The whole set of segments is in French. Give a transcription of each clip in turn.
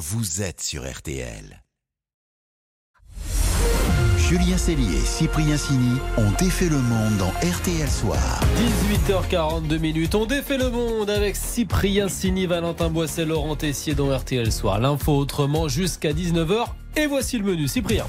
vous êtes sur RTL. Julien Cellier et Cyprien Sini ont défait le monde dans RTL Soir. 18h42 minutes, on défait le monde avec Cyprien Sini, Valentin Boisset, Laurent Tessier dans RTL Soir. L'info autrement jusqu'à 19h. Et voici le menu, Cyprien.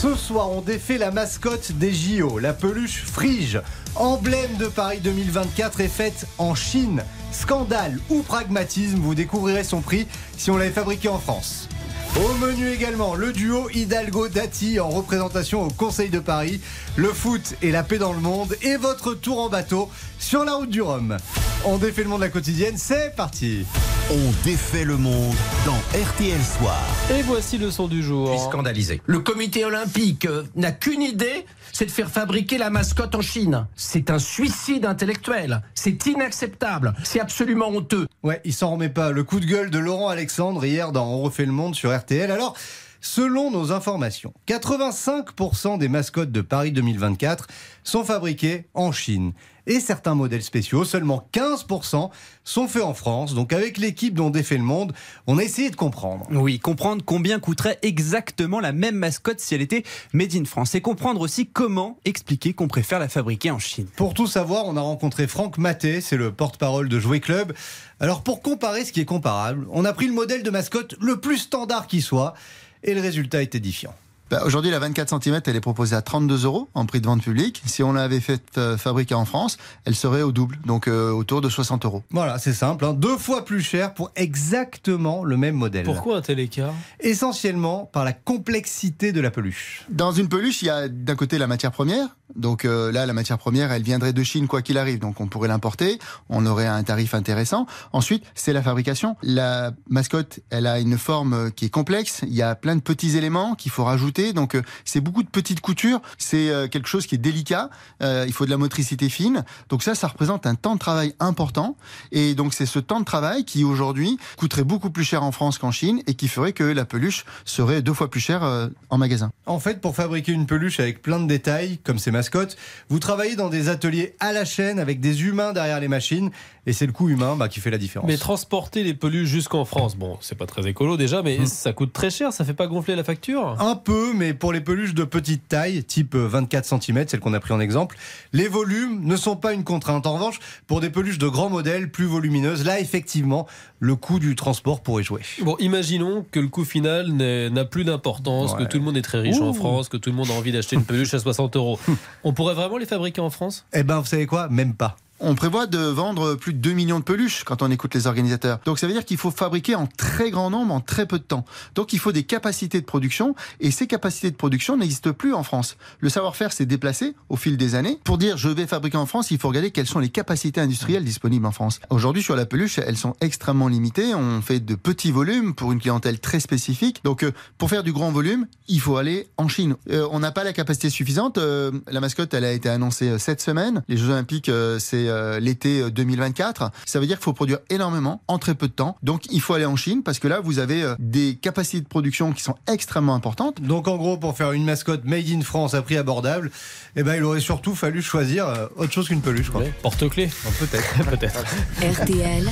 Ce soir, on défait la mascotte des JO, la peluche Frige, emblème de Paris 2024 est faite en Chine. Scandale ou pragmatisme, vous découvrirez son prix si on l'avait fabriqué en France. Au menu également, le duo Hidalgo-Dati en représentation au Conseil de Paris, le foot et la paix dans le monde et votre tour en bateau sur la route du Rhum. On défait le monde de la quotidienne, c'est parti On défait le monde dans RTL Soir. Et voici le son du jour. scandalisé. Le comité olympique euh, n'a qu'une idée, c'est de faire fabriquer la mascotte en Chine. C'est un suicide intellectuel. C'est inacceptable. C'est absolument honteux. Ouais, il s'en remet pas. Le coup de gueule de Laurent Alexandre hier dans On refait le monde sur RTL. Alors, selon nos informations, 85% des mascottes de Paris 2024 sont fabriquées en Chine. Et certains modèles spéciaux, seulement 15%, sont faits en France. Donc avec l'équipe dont défait le monde, on a essayé de comprendre. Oui, comprendre combien coûterait exactement la même mascotte si elle était made in France. Et comprendre aussi comment expliquer qu'on préfère la fabriquer en Chine. Pour tout savoir, on a rencontré Franck Maté, c'est le porte-parole de Jouet Club. Alors pour comparer ce qui est comparable, on a pris le modèle de mascotte le plus standard qui soit, et le résultat est édifiant. Bah, Aujourd'hui, la 24 cm, elle est proposée à 32 euros en prix de vente public. Si on l'avait fait euh, fabriquer en France, elle serait au double, donc euh, autour de 60 euros. Voilà, c'est simple, hein. deux fois plus cher pour exactement le même modèle. Pourquoi un tel écart? Essentiellement par la complexité de la peluche. Dans une peluche, il y a d'un côté la matière première. Donc euh, là, la matière première, elle viendrait de Chine quoi qu'il arrive. Donc on pourrait l'importer, on aurait un tarif intéressant. Ensuite, c'est la fabrication. La mascotte, elle a une forme qui est complexe. Il y a plein de petits éléments qu'il faut rajouter. Donc euh, c'est beaucoup de petites coutures. C'est euh, quelque chose qui est délicat. Euh, il faut de la motricité fine. Donc ça, ça représente un temps de travail important. Et donc c'est ce temps de travail qui aujourd'hui coûterait beaucoup plus cher en France qu'en Chine et qui ferait que la peluche serait deux fois plus chère euh, en magasin. En fait, pour fabriquer une peluche avec plein de détails, comme ces mascottes, vous travaillez dans des ateliers à la chaîne avec des humains derrière les machines. Et c'est le coût humain bah, qui fait la différence. Mais transporter les peluches jusqu'en France, bon, c'est pas très écolo déjà, mais ça coûte très cher, ça fait pas gonfler la facture? Un peu, mais pour les peluches de petite taille, type 24 cm, celle qu'on a pris en exemple, les volumes ne sont pas une contrainte. En revanche, pour des peluches de grands modèles, plus volumineuses, là, effectivement, le coût du transport pourrait jouer. Bon, imaginons que le coût final n'a plus d'importance, que tout le monde est très riche en. France, que tout le monde a envie d'acheter une peluche à 60 euros. On pourrait vraiment les fabriquer en France? Eh ben, vous savez quoi? Même pas. On prévoit de vendre plus de 2 millions de peluches quand on écoute les organisateurs. Donc ça veut dire qu'il faut fabriquer en très grand nombre en très peu de temps. Donc il faut des capacités de production et ces capacités de production n'existent plus en France. Le savoir-faire s'est déplacé au fil des années. Pour dire je vais fabriquer en France, il faut regarder quelles sont les capacités industrielles disponibles en France. Aujourd'hui sur la peluche, elles sont extrêmement limitées. On fait de petits volumes pour une clientèle très spécifique. Donc euh, pour faire du grand volume, il faut aller en Chine. Euh, on n'a pas la capacité suffisante. Euh, la mascotte, elle a été annoncée cette semaine. Les Jeux Olympiques, c'est l'été euh, 2024. Ça veut dire qu'il faut produire énormément en très peu de temps. Donc il faut aller en Chine parce que là, vous avez euh, des capacités de production qui sont extrêmement importantes. Donc en gros, pour faire une mascotte made in France à prix abordable, eh ben, il aurait surtout fallu choisir euh, autre chose qu'une peluche. Porte-clés Peut-être. Peut-être. RTL,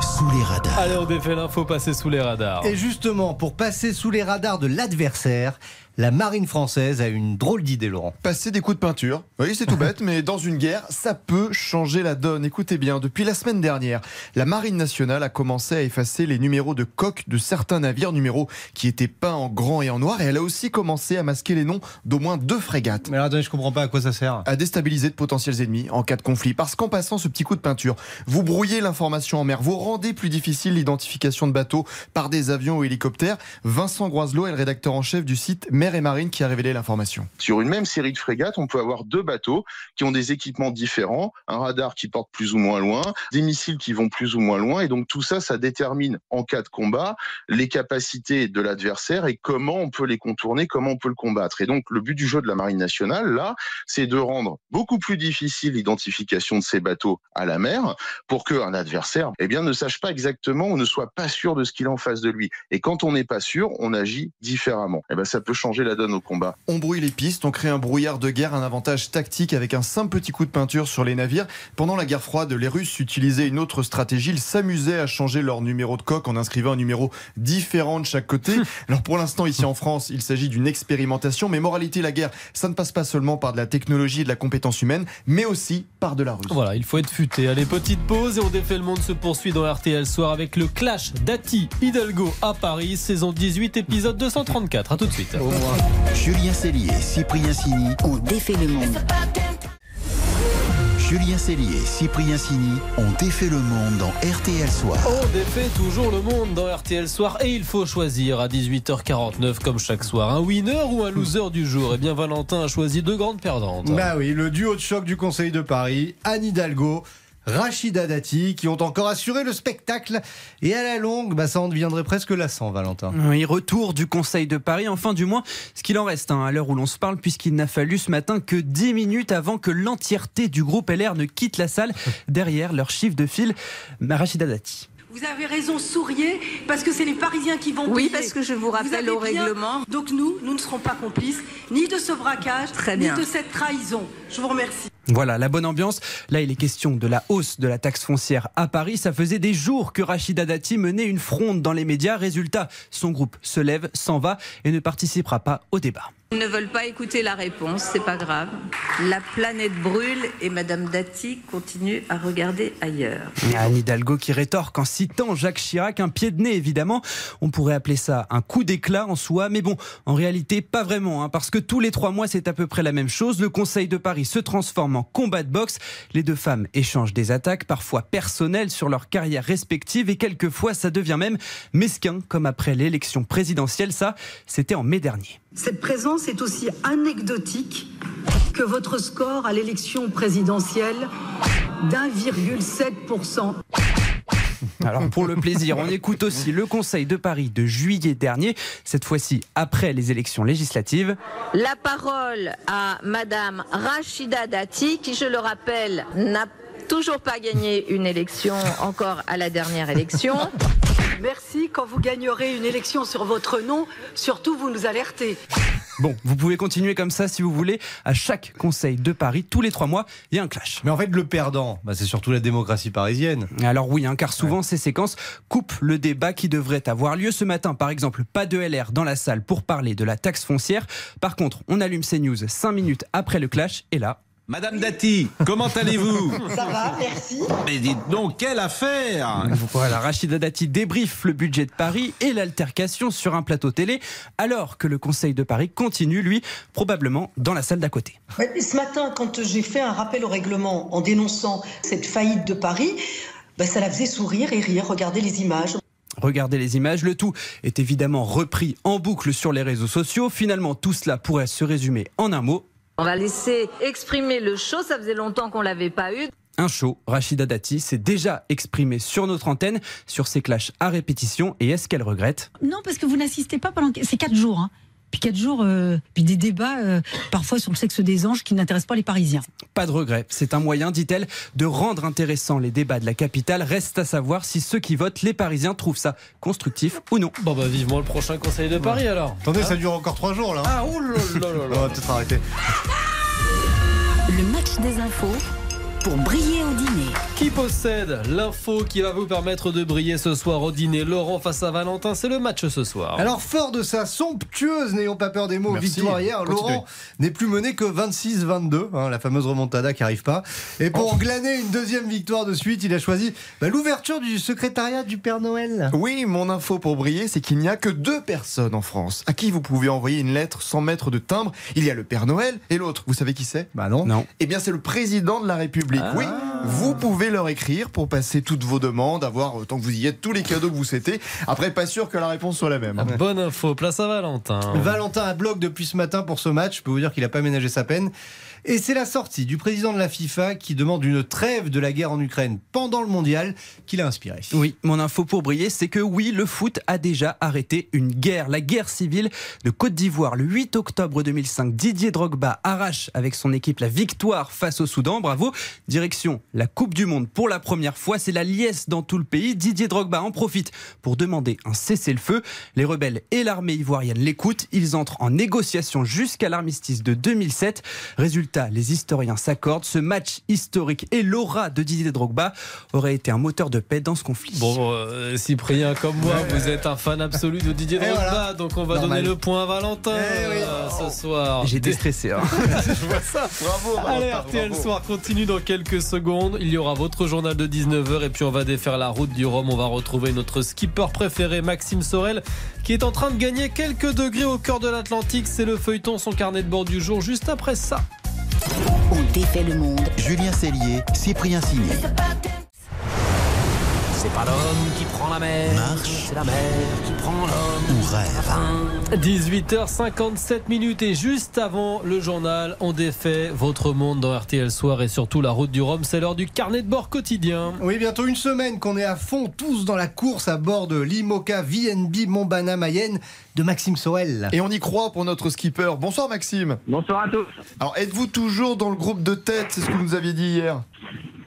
Sous les radars. Allez, on défait l'info, passer sous les radars. Et justement, pour passer sous les radars de l'adversaire, la marine française a une drôle d'idée, Laurent. Passer des coups de peinture. Oui, c'est tout bête, mais dans une guerre, ça peut changer la donne. Écoutez bien, depuis la semaine dernière, la Marine nationale a commencé à effacer les numéros de coque de certains navires, numéros qui étaient peints en grand et en noir, et elle a aussi commencé à masquer les noms d'au moins deux frégates Mais alors, attendez, je comprends pas à quoi ça sert. à déstabiliser de potentiels ennemis en cas de conflit. Parce qu'en passant ce petit coup de peinture, vous brouillez l'information en mer, vous rendez plus difficile l'identification de bateaux par des avions ou hélicoptères. Vincent Groiselot est le rédacteur en chef du site Mer et Marine qui a révélé l'information. Sur une même série de frégates, on peut avoir deux bateaux qui ont des équipements différents, un radar qui porte plus ou moins loin, des missiles qui vont plus ou moins loin, et donc tout ça, ça détermine en cas de combat les capacités de l'adversaire et comment on peut les contourner, comment on peut le combattre. Et donc le but du jeu de la Marine nationale, là, c'est de rendre beaucoup plus difficile l'identification de ces bateaux à la mer pour qu'un adversaire eh bien, ne sache pas exactement ou ne soit pas sûr de ce qu'il a en face de lui. Et quand on n'est pas sûr, on agit différemment. Eh ben, ça peut changer la donne au combat. On brouille les pistes, on crée un brouillard de guerre, un avantage tactique avec un simple petit coup de peinture sur les navires. Pendant la guerre froide, les Russes utilisaient une autre stratégie. Ils s'amusaient à changer leur numéro de coque en inscrivant un numéro différent de chaque côté. Alors pour l'instant, ici en France, il s'agit d'une expérimentation. Mais moralité, la guerre, ça ne passe pas seulement par de la technologie et de la compétence humaine, mais aussi par de la ruse. Voilà, il faut être futé. Allez, petite pause et on défait le monde se poursuit dans RTL Soir avec le clash d'Ati Hidalgo à Paris, saison 18, épisode 234. À tout de suite. Julien Cellier et Cyprien Sini. On défait le monde. Julien Cellier et Cyprien Sini ont défait le monde dans RTL Soir. On défait toujours le monde dans RTL Soir et il faut choisir à 18h49 comme chaque soir un winner ou un loser du jour? Eh bien Valentin a choisi deux grandes perdantes. Bah oui, le duo de choc du Conseil de Paris, Anne Hidalgo. Rachida Dati qui ont encore assuré le spectacle et à la longue bah, ça en deviendrait presque lassant Valentin. Oui, retour du Conseil de Paris, enfin du moins ce qu'il en reste hein, à l'heure où l'on se parle puisqu'il n'a fallu ce matin que 10 minutes avant que l'entièreté du groupe LR ne quitte la salle derrière leur chiffre de file Rachida Dati. Vous avez raison, souriez, parce que c'est les Parisiens qui vont Oui, payer. parce que je vous rappelle avez au bien- règlement. Donc nous, nous ne serons pas complices ni de ce braquage, Très ni de cette trahison. Je vous remercie. Voilà, la bonne ambiance. Là, il est question de la hausse de la taxe foncière à Paris. Ça faisait des jours que Rachida Dati menait une fronde dans les médias. Résultat, son groupe se lève, s'en va et ne participera pas au débat. Ils ne veulent pas écouter la réponse, c'est pas grave. La planète brûle et Madame Dati continue à regarder ailleurs. Anne Hidalgo qui rétorque en citant Jacques Chirac, un pied de nez évidemment. On pourrait appeler ça un coup d'éclat en soi, mais bon, en réalité pas vraiment, hein, parce que tous les trois mois c'est à peu près la même chose. Le Conseil de Paris se transforme en combat de boxe. Les deux femmes échangent des attaques, parfois personnelles, sur leurs carrières respectives, et quelquefois ça devient même mesquin, comme après l'élection présidentielle. Ça, c'était en mai dernier. Cette présence est aussi anecdotique que votre score à l'élection présidentielle d'1,7%. Alors pour le plaisir, on écoute aussi le Conseil de Paris de juillet dernier, cette fois-ci après les élections législatives. La parole à Madame Rachida Dati, qui, je le rappelle, n'a toujours pas gagné une élection encore à la dernière élection. Merci. Quand vous gagnerez une élection sur votre nom, surtout vous nous alertez. Bon, vous pouvez continuer comme ça si vous voulez. À chaque Conseil de Paris, tous les trois mois, il y a un clash. Mais en fait le perdant, bah, c'est surtout la démocratie parisienne. Alors oui, hein, car souvent ces séquences coupent le débat qui devrait avoir lieu ce matin. Par exemple, pas de LR dans la salle pour parler de la taxe foncière. Par contre, on allume CNews 5 minutes après le clash et là... Madame Dati, comment allez-vous Ça va, merci. Mais dites donc, quelle affaire Voilà, Rachida Dati débriefe le budget de Paris et l'altercation sur un plateau télé, alors que le Conseil de Paris continue, lui, probablement dans la salle d'à côté. Ouais, Ce matin, quand j'ai fait un rappel au règlement en dénonçant cette faillite de Paris, bah, ça la faisait sourire et rire. Regardez les images. Regardez les images, le tout est évidemment repris en boucle sur les réseaux sociaux. Finalement, tout cela pourrait se résumer en un mot. On va laisser exprimer le show, ça faisait longtemps qu'on l'avait pas eu. Un show, Rachida Dati s'est déjà exprimée sur notre antenne sur ces clashs à répétition et est-ce qu'elle regrette? Non, parce que vous n'assistez pas pendant. C'est quatre jours. Hein. Puis quatre jours, euh, puis des débats euh, parfois sur le sexe des anges qui n'intéressent pas les Parisiens. Pas de regret, c'est un moyen, dit-elle, de rendre intéressants les débats de la capitale. Reste à savoir si ceux qui votent, les Parisiens, trouvent ça constructif ou non. Bon bah vivement le prochain Conseil de Paris alors. Attendez, ça dure encore trois jours là. hein. Ah oh là là là On va peut-être arrêter. Le match des infos pour briller au dîner. Qui possède l'info qui va vous permettre de briller ce soir au dîner Laurent face à Valentin, c'est le match ce soir. Alors fort de sa somptueuse, n'ayons pas peur des mots, Merci. victoire hier, Continuez. Laurent n'est plus mené que 26-22, hein, la fameuse remontada qui arrive pas. Et pour glaner une deuxième victoire de suite, il a choisi bah, l'ouverture du secrétariat du Père Noël. Oui, mon info pour briller, c'est qu'il n'y a que deux personnes en France à qui vous pouvez envoyer une lettre sans mettre de timbre? Il y a le Père Noël et l'autre. Vous savez qui c'est? Bah non. Non. Eh bien, c'est le président de la République. Ah. Oui, vous pouvez leur écrire pour passer toutes vos demandes, avoir, euh, tant que vous y êtes, tous les cadeaux que vous souhaitez. Après, pas sûr que la réponse soit la même. hein. Bonne info, place à Valentin. Valentin a bloc depuis ce matin pour ce match. Je peux vous dire qu'il n'a pas ménagé sa peine. Et c'est la sortie du président de la FIFA qui demande une trêve de la guerre en Ukraine pendant le mondial qui l'a inspiré. Oui, mon info pour briller, c'est que oui, le foot a déjà arrêté une guerre, la guerre civile de Côte d'Ivoire. Le 8 octobre 2005, Didier Drogba arrache avec son équipe la victoire face au Soudan. Bravo. Direction la Coupe du Monde pour la première fois. C'est la liesse dans tout le pays. Didier Drogba en profite pour demander un cessez-le-feu. Les rebelles et l'armée ivoirienne l'écoutent. Ils entrent en négociation jusqu'à l'armistice de 2007. Résultat, Résultat, les historiens s'accordent, ce match historique et l'aura de Didier Drogba aurait été un moteur de paix dans ce conflit. Bon, euh, Cyprien, comme moi, vous êtes un fan absolu de Didier Drogba, voilà. donc on va Normal. donner le point à Valentin Eh oui. euh, ce soir. J'ai déstressé. Hein. Je vois ça. Bravo, Allez, Valentin, RTL bravo. Soir continue dans quelques secondes. Il y aura votre journal de 19h et puis on va défaire la route du Rhum. On va retrouver notre skipper préféré, Maxime Sorel, qui est en train de gagner quelques degrés au cœur de l'Atlantique. C'est le feuilleton, son carnet de bord du jour, juste après ça. On défait le monde. Julien Cellier, Cyprien Signé. Pas l'homme qui prend la mer, Marche. c'est la mer qui prend l'homme. Ou rêve. 18h57 minutes et juste avant le journal, on défait votre monde dans RTL Soir et surtout la route du Rhum. C'est l'heure du carnet de bord quotidien. Oui, bientôt une semaine qu'on est à fond tous dans la course à bord de l'IMOCA VNB Montbana Mayenne de Maxime Sorel. Et on y croit pour notre skipper. Bonsoir Maxime. Bonsoir à tous. Alors êtes-vous toujours dans le groupe de tête C'est ce que vous nous aviez dit hier?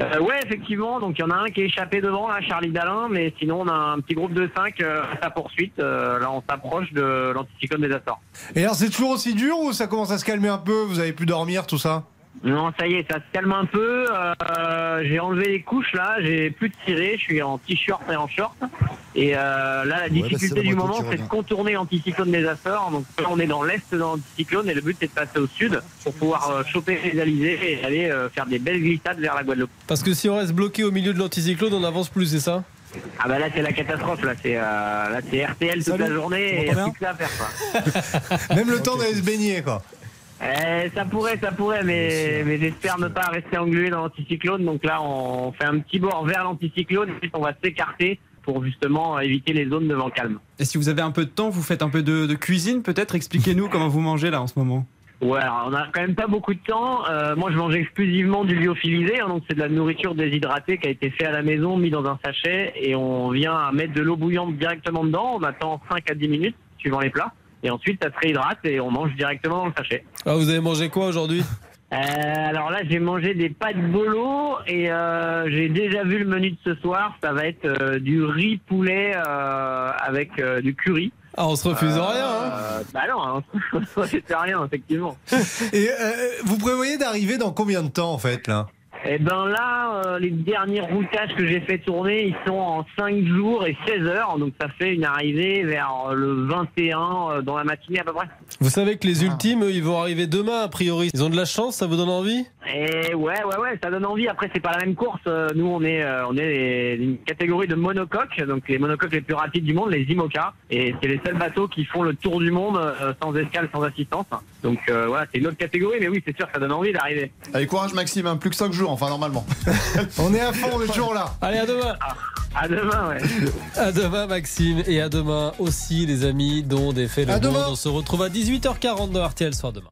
Euh, ouais, effectivement. Donc il y en a un qui est échappé devant, là, Charlie Dalin, mais sinon on a un petit groupe de 5 à sa poursuite. Euh, là, on s'approche de l'anticyclone des Açores. Et alors, c'est toujours aussi dur ou ça commence à se calmer un peu? Vous avez pu dormir, tout ça? Non, ça y est, ça se calme un peu. Euh, j'ai enlevé les couches là, j'ai plus de tiré, je suis en t-shirt et en short. Et euh, là, la bah, difficulté du moment, c'est de contourner l'anticyclone des Açores. Donc là, on est dans l'est de l'anticyclone et le but c'est de passer au sud pour pouvoir euh, choper les alizés et aller euh, faire des belles glissades vers la Guadeloupe. Parce que si on reste bloqué au milieu de l'anticyclone, on n'avance plus, c'est ça? Ah bah là c'est la catastrophe, là c'est euh, là c'est RTL toute la journée et a bien plus que ça à faire quoi. Même le temps d'aller se baigner, quoi. Eh, ça pourrait, ça pourrait, mais, mais j'espère ne pas rester englué dans l'anticyclone. Donc là, on fait un petit bord vers l'anticyclone, ensuite on va s'écarter pour justement éviter les zones de vent calme. Et si vous avez un peu de temps, vous faites un peu de, de cuisine peut-être? Expliquez-nous comment vous mangez là en ce moment. Ouais, alors, on a quand même pas beaucoup de temps. Euh, moi, je mange exclusivement du lyophilisé, hein, donc c'est de la nourriture déshydratée qui a été fait à la maison, mis dans un sachet, et on vient à mettre de l'eau bouillante directement dedans. On attend 5 à 10 minutes, suivant les plats, et ensuite ça se réhydrate et on mange directement dans le sachet. ah, Vous avez mangé quoi aujourd'hui? Euh, alors là, j'ai mangé des pâtes bolo et euh, j'ai déjà vu le menu de ce soir. Ça va être euh, du riz poulet avec du curry. Ah, on se refuse rien, hein Bah non, hein. c'est rien, effectivement. Et vous prévoyez d'arriver dans combien de temps, en fait, là? Et ben là, euh, les derniers routages que j'ai fait tourner, ils sont en 5 jours et 16 heures. Donc ça fait une arrivée vers euh, le 21 euh, dans la matinée à peu près. Vous savez que les ultimes, eux, ils vont arriver demain, a priori. Ils ont de la chance, ça vous donne envie? Et ouais, ouais, ouais, ça donne envie. Après, c'est pas la même course. Euh, Nous, on est, euh, on est une catégorie de monocoques, donc les monocoques les plus rapides du monde, les IMOCA. Et c'est les seuls bateaux qui font le tour du monde euh, sans escale, sans assistance. Donc euh, voilà, c'est une autre catégorie, mais oui, c'est sûr, ça donne envie d'arriver. Allez, courage Maxime, hein, plus que 5 jours, enfin normalement. On est à fond, on est toujours là. Allez, à demain À demain, ouais. À demain, Maxime, et à demain aussi, les amis, dont des faits le À monde. On se retrouve à 18h40 dans RTL Soir demain.